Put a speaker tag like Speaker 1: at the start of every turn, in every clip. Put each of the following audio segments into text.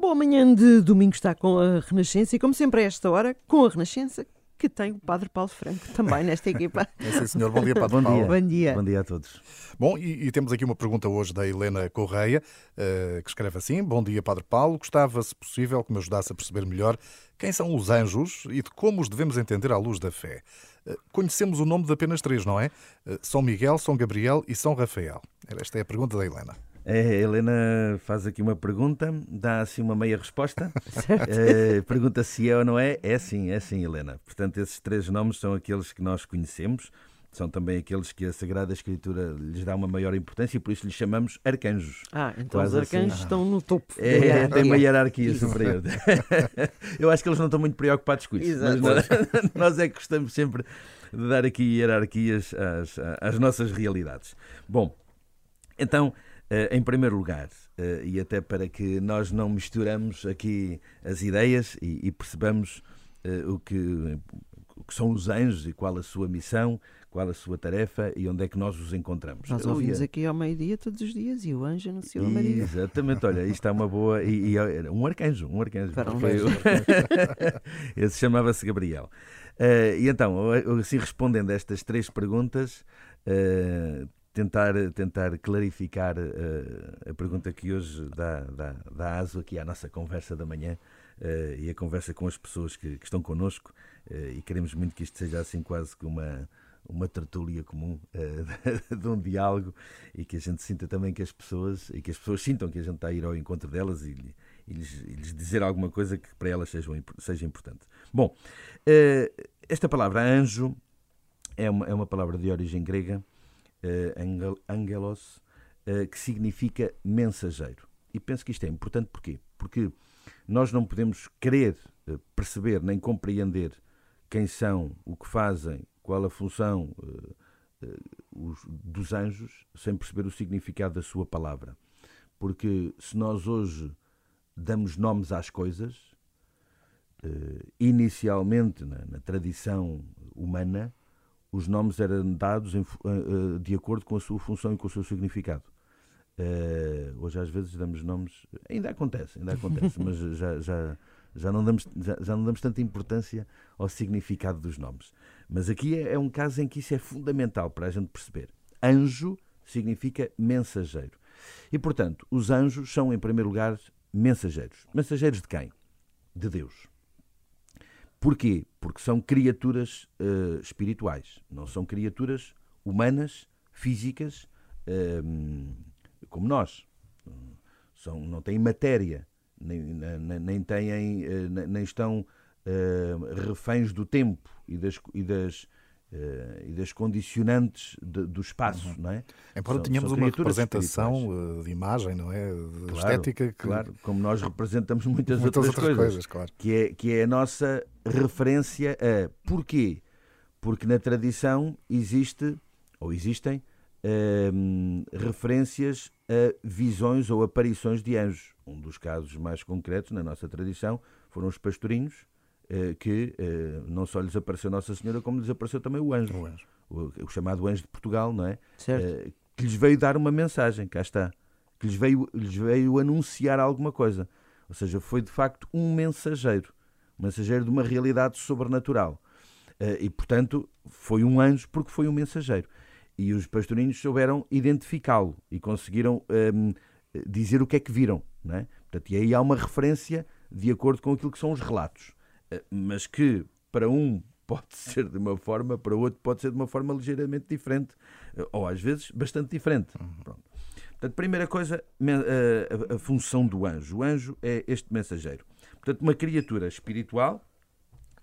Speaker 1: Bom, amanhã de domingo está com a Renascença e, como sempre, a esta hora, com a Renascença, que tem o Padre Paulo Franco também nesta equipa.
Speaker 2: É sim, senhor. Bom dia, Padre
Speaker 3: Bom
Speaker 2: Paulo.
Speaker 3: dia.
Speaker 1: Bom dia.
Speaker 3: Bom dia a todos.
Speaker 2: Bom, e, e temos aqui uma pergunta hoje da Helena Correia, eh, que escreve assim: Bom dia, Padre Paulo. Gostava, se possível, que me ajudasse a perceber melhor quem são os anjos e de como os devemos entender à luz da fé. Eh, conhecemos o nome de apenas três, não é? Eh, São Miguel, São Gabriel e São Rafael. Esta é a pergunta da Helena.
Speaker 3: É, A Helena faz aqui uma pergunta, dá assim uma meia resposta. Eh, pergunta se é ou não é. É sim, é sim, Helena. Portanto, esses três nomes são aqueles que nós conhecemos, são também aqueles que a Sagrada Escritura lhes dá uma maior importância e por isso lhes chamamos arcanjos.
Speaker 1: Ah, então
Speaker 3: Quase
Speaker 1: os arcanjos
Speaker 3: assim.
Speaker 1: estão no topo.
Speaker 3: É, tem uma hierarquia superior. Eu acho que eles não estão muito preocupados com isso.
Speaker 1: Exato.
Speaker 3: Mas nós, nós é que gostamos sempre de dar aqui hierarquias às, às nossas realidades. Bom, então, em primeiro lugar, eh, e até para que nós não misturamos aqui as ideias e, e percebamos eh, o que, o que são os anjos e qual a sua missão, qual a sua tarefa e onde é que nós os encontramos.
Speaker 1: Nós
Speaker 3: Eu
Speaker 1: ouvimos aqui ao meio-dia todos os dias e o anjo anunciou a Maria.
Speaker 3: Exatamente, olha, isto é uma boa. E, e um arcanjo, um arcanjo.
Speaker 1: Para um
Speaker 3: o- Esse chamava-se Gabriel. Eh, e então, eu- assim respondendo a estas três perguntas, eh, tentar, tentar clarificar eh, a pergunta que hoje dá, dá, dá aso aqui à nossa conversa da manhã eh, e a conversa com as pessoas que, que estão connosco eh, e queremos muito que isto seja assim quase que uma, uma tertúlia comum de um diálogo e que a gente sinta também que as pessoas e que as pessoas sintam que a gente está a ir ao encontro delas e, e lhes, e lhes dizer alguma coisa que para elas seja, seja importante. Bom, esta palavra anjo é uma, é uma palavra de origem grega, angelos, eh, que significa mensageiro. E penso que isto é importante porquê? Porque nós não podemos querer eh, perceber nem compreender quem são, o que fazem, qual a função eh, eh, os- dos anjos, sem perceber o significado da sua palavra. Porque se nós hoje damos nomes às coisas, eh, inicialmente na, na tradição humana, os nomes eram dados em eh, eh, de acordo com a sua função e com o seu significado. Eh, hoje às vezes damos nomes, ainda acontece, ainda acontece, mas já, já, já, não damos, já, já não damos tanta importância ao significado dos nomes. Mas aqui é, é um caso em que isso é fundamental para a gente perceber. Anjo significa mensageiro. E portanto, os anjos são em primeiro lugar mensageiros. Mensageiros de quem? De Deus. Porquê? Porque são criaturas eh, espirituais, não são criaturas humanas, físicas, ehm, como nós. São, não têm matéria, nem, nem, nem têm, eh, nem estão reféns do tempo e das, e das, e das condicionantes de- do espaço, não é?
Speaker 2: Embora
Speaker 3: São-
Speaker 2: tenhamos
Speaker 3: são
Speaker 2: uma representação eh, de imagem, não é? De
Speaker 3: Claro,
Speaker 2: estética que.
Speaker 3: Claro, como nós representamos muitas,
Speaker 2: Muitas
Speaker 3: outras,
Speaker 2: outras
Speaker 3: coisas,
Speaker 2: coisas, claro.
Speaker 3: Que, é, que é a nossa referência a. Porquê? Porque na tradição existe, ou existem, hum, referências a visões ou aparições de anjos. Um dos casos mais concretos na nossa tradição foram os pastorinhos, eh, que eh, não só lhes apareceu Nossa Senhora, como lhes apareceu também o anjo.
Speaker 2: O anjo.
Speaker 3: O, o chamado anjo de Portugal, não é?
Speaker 1: Certo.
Speaker 3: Eh, que lhes veio dar uma mensagem, cá está, que lhes veio, lhes veio anunciar alguma coisa. Ou seja, foi de facto um mensageiro, um mensageiro de uma realidade sobrenatural. Eh, e, portanto, foi um anjo porque foi um mensageiro. E os pastorinhos souberam identificá-lo e conseguiram ehm, dizer o que é que viram. Não é? Portanto, e aí há uma referência de acordo com aquilo que são os relatos. Mas que para um pode ser de uma forma, para outro pode ser de uma forma ligeiramente diferente, eh, ou às vezes bastante diferente. Pronto. Portanto, primeira coisa, eh, a, função do anjo. O anjo é este mensageiro. Portanto, uma criatura espiritual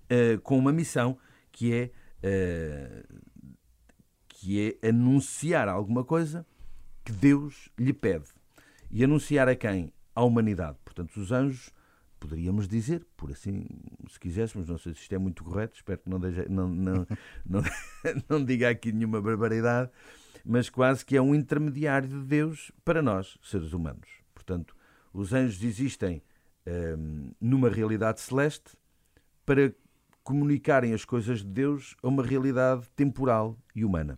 Speaker 3: eh, com uma missão que é, que é anunciar alguma coisa que Deus lhe pede. E anunciar a quem? À humanidade. Portanto, os anjos, poderíamos dizer, por assim, se quiséssemos, não sei se isto é muito correto, espero que não, não, não, não, não diga aqui nenhuma barbaridade, mas quase que é um intermediário de Deus para nós, seres humanos. Portanto, os anjos existem hum, numa realidade celeste para comunicarem as coisas de Deus a uma realidade temporal e humana.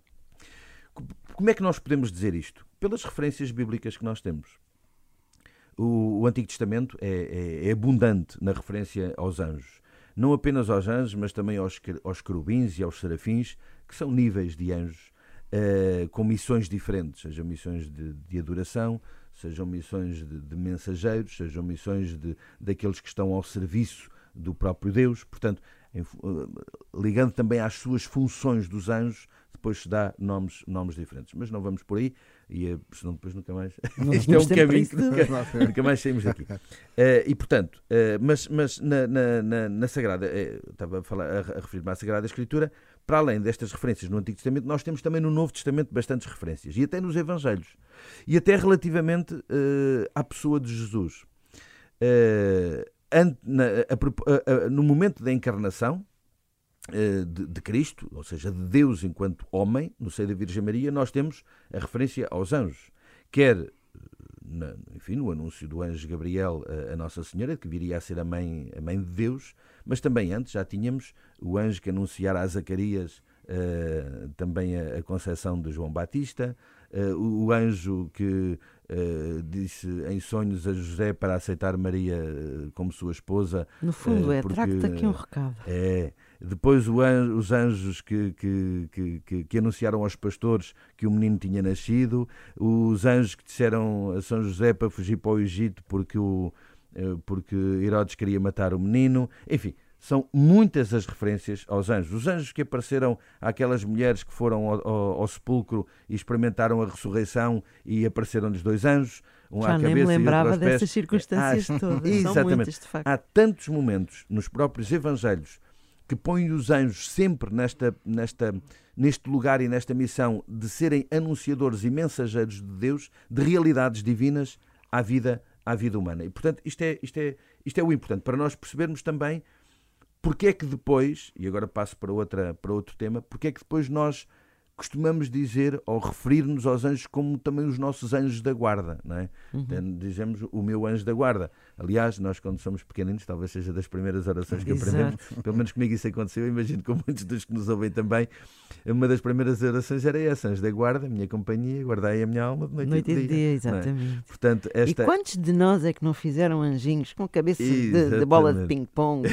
Speaker 3: Como é que nós podemos dizer isto? Pelas referências bíblicas que nós temos. O, o Antigo Testamento é, é, é, abundante na referência aos anjos. Não apenas aos anjos, mas também aos, aos querubins e aos serafins, que são níveis de anjos uh, com missões diferentes, sejam missões de, de adoração, sejam missões de, de, mensageiros, sejam missões de, daqueles que estão ao serviço do próprio Deus. Portanto, em, uh, ligando também às suas funções dos anjos, depois se dá nomes, nomes diferentes. Mas não vamos por aí, e, eh, senão depois nunca mais. Isto é um caminho que nunca, nunca, mais saímos daqui. Uh, e portanto, uh, mas, mas na, na, na, na Sagrada, uh, estava a, falar, a, a referir-me à Sagrada Escritura, para além destas referências no Antigo Testamento, nós temos também no Novo Testamento bastantes referências, e até nos Evangelhos, e até relativamente à pessoa de Jesus. Na, a, no momento da encarnação de, de, Cristo, ou seja, de Deus enquanto homem, no seio da Virgem Maria, nós temos a referência aos anjos, quer na, enfim, no anúncio do anjo Gabriel a, a, Nossa Senhora, que viria a ser a mãe, a mãe de Deus, mas também antes já tínhamos o anjo que anunciara a Zacarias uh, também a, a concepção de João Batista, uh, o, o, anjo que uh, disse em sonhos a José para aceitar Maria como sua esposa.
Speaker 1: No fundo, é trago-te aqui um recado.
Speaker 3: É. Depois os anjos que, que, que, que, anunciaram aos pastores que o menino tinha nascido, os anjos que disseram a São José para fugir para o Egito porque o, eh, porque Herodes queria matar o menino. Enfim, são muitas as referências aos anjos. Os anjos que apareceram àquelas mulheres que foram ao, ao, ao sepulcro e experimentaram a ressurreição e apareceram-lhes dois anjos.
Speaker 1: Um Já à nem cabeça me lembrava e dessas circunstâncias ah, todas. Exatamente. Muitas, de facto.
Speaker 3: Há tantos momentos nos próprios evangelhos que põem os anjos sempre nesta, nesta, neste lugar e nesta missão de serem anunciadores e mensageiros de Deus, de realidades divinas à vida à vida humana. E, portanto, isto é, isto é, isto é o importante, para nós percebermos também porque é que depois, e agora passo para, outra, para outro tema, porque é que depois nós costumamos dizer ou referir-nos aos anjos como também os nossos anjos da guarda, não é? Uhum. Dizemos o meu anjo da guarda. Aliás, nós quando somos pequeninos, talvez seja das primeiras orações que Exato. aprendemos, pelo menos comigo isso aconteceu, eu imagino com muitos dos que nos ouvem também, uma das primeiras orações era essa, anjo da guarda, minha companhia, guardai a minha alma de noite, noite e de dia. dia
Speaker 1: é? exatamente.
Speaker 3: É? Portanto, esta...
Speaker 1: E quantos de nós é que não fizeram anjinhos com cabeça de, de, bola de ping-pong,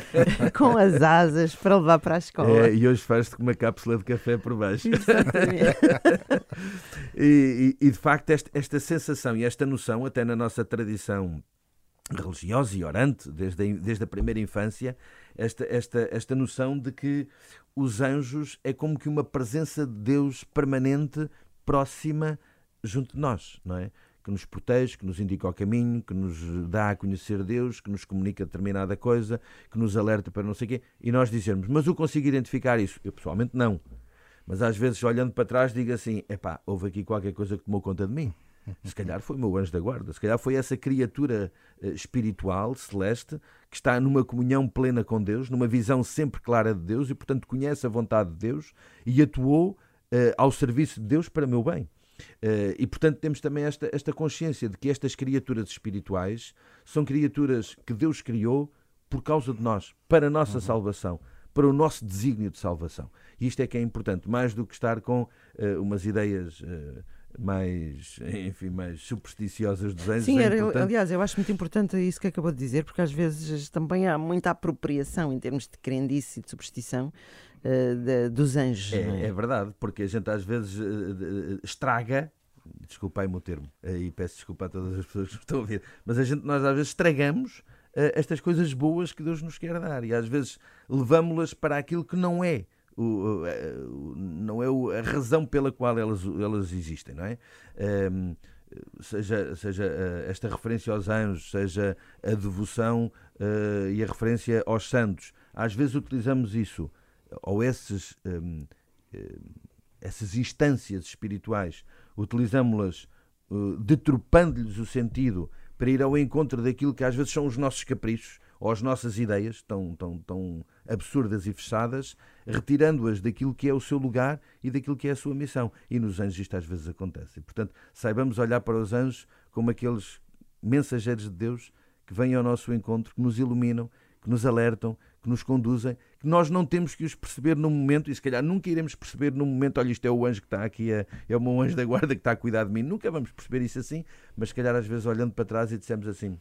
Speaker 1: com as asas para levar para a escola?
Speaker 3: É, e hoje faz-te com uma cápsula de café por baixo. Exatamente. e, e, e, de facto, esta, esta sensação e esta noção, até na nossa tradição religiosa e orante, desde a, desde a primeira infância, esta, esta, esta noção de que os anjos é como que uma presença de Deus permanente, próxima, junto de nós, não é? Que nos protege, que nos indica o caminho, que nos dá a conhecer Deus, que nos comunica determinada coisa, que nos alerta para não sei o quê, e nós dizemos, mas eu consigo identificar isso? Eu pessoalmente não. Mas às vezes, olhando para trás, digo assim: epá, houve aqui qualquer coisa que tomou conta de mim. Se calhar foi o meu anjo da guarda, se calhar foi essa criatura uh, espiritual, celeste, que está numa comunhão plena com Deus, numa visão sempre clara de Deus e, portanto, conhece a vontade de Deus e atuou uh, ao serviço de Deus para meu bem. Uh, e, portanto, temos também esta, esta consciência de que estas criaturas espirituais são criaturas que Deus criou por causa de nós, para a nossa uhum. salvação para o nosso desígnio de salvação. E isto é que é importante, mais do que estar com uh, umas ideias. Uh, mais, enfim, mais supersticiosas dos anjos.
Speaker 1: Sim,
Speaker 3: é
Speaker 1: era, aliás, eu acho muito importante isso que acabou de dizer, porque às vezes também há muita apropriação em termos de crendice e de superstição uh, de, dos anjos.
Speaker 3: É,
Speaker 1: é?
Speaker 3: é, verdade, porque a gente às vezes uh, estraga. Desculpai-me o termo, e peço desculpa a todas as pessoas que estão a ouvir, mas a gente, nós às vezes estragamos uh, estas coisas boas que Deus nos quer dar e às vezes levamos-las para aquilo que não é. O, o, não é a razão pela qual elas, elas existem, não é? Um, ehm, seja, seja uh, esta referência aos anjos, seja a devoção uh, e a referência aos santos. Às vezes utilizamos isso, ou esses, um, ehm, essas instâncias espirituais, utilizamos-las uh, deturpando-lhes o sentido para ir ao encontro daquilo que às vezes são os nossos caprichos ou as nossas ideias tão, tão, tão absurdas e fechadas, retirando-as daquilo que é o seu lugar e daquilo que é a sua missão. E nos anjos isto às vezes acontece. E, portanto, saibamos olhar para os anjos como aqueles mensageiros de Deus que vêm ao nosso encontro, que nos iluminam, que nos alertam, que nos conduzem, que nós não temos que os perceber no momento, e se calhar nunca iremos perceber no momento, olha, isto é o anjo que está aqui, é, é o meu anjo da guarda que está a cuidar de mim. Nunca vamos perceber isso assim, mas se calhar às vezes olhando para trás e dissemos assim,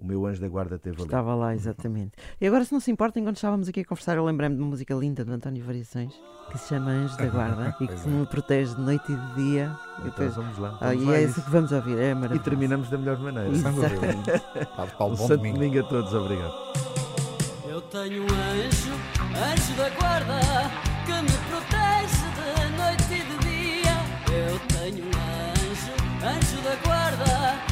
Speaker 3: o meu anjo da guarda teve ali.
Speaker 1: Estava lá, exatamente. E agora, se não se importa, enquanto estávamos aqui a conversar, eu lembrei-me de uma música linda do António Variações que se chama Anjo da Guarda e que me protege de noite e de dia.
Speaker 3: Então depois... vamos lá.
Speaker 1: Ah,
Speaker 3: vamos
Speaker 1: e
Speaker 3: lá
Speaker 1: é isso que vamos ouvir, é maravilhoso.
Speaker 3: E terminamos da melhor maneira.
Speaker 1: Exatamente.
Speaker 2: Paulo,
Speaker 3: um
Speaker 2: bom
Speaker 3: santo
Speaker 2: domingo.
Speaker 3: domingo a todos, obrigado.
Speaker 4: Eu tenho um anjo, anjo da guarda, que me protege de noite e de dia. Eu tenho um anjo, anjo da guarda,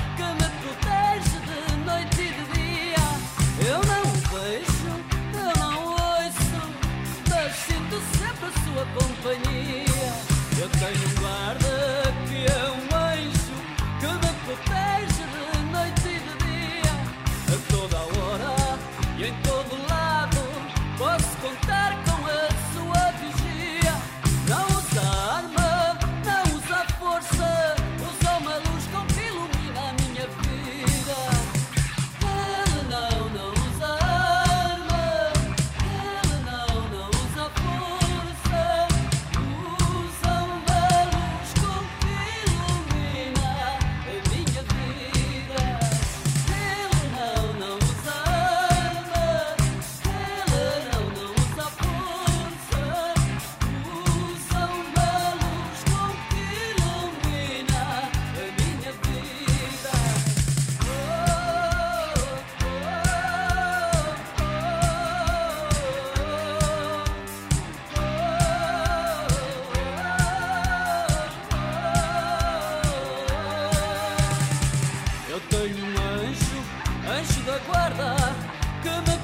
Speaker 4: anjo da guarda, que me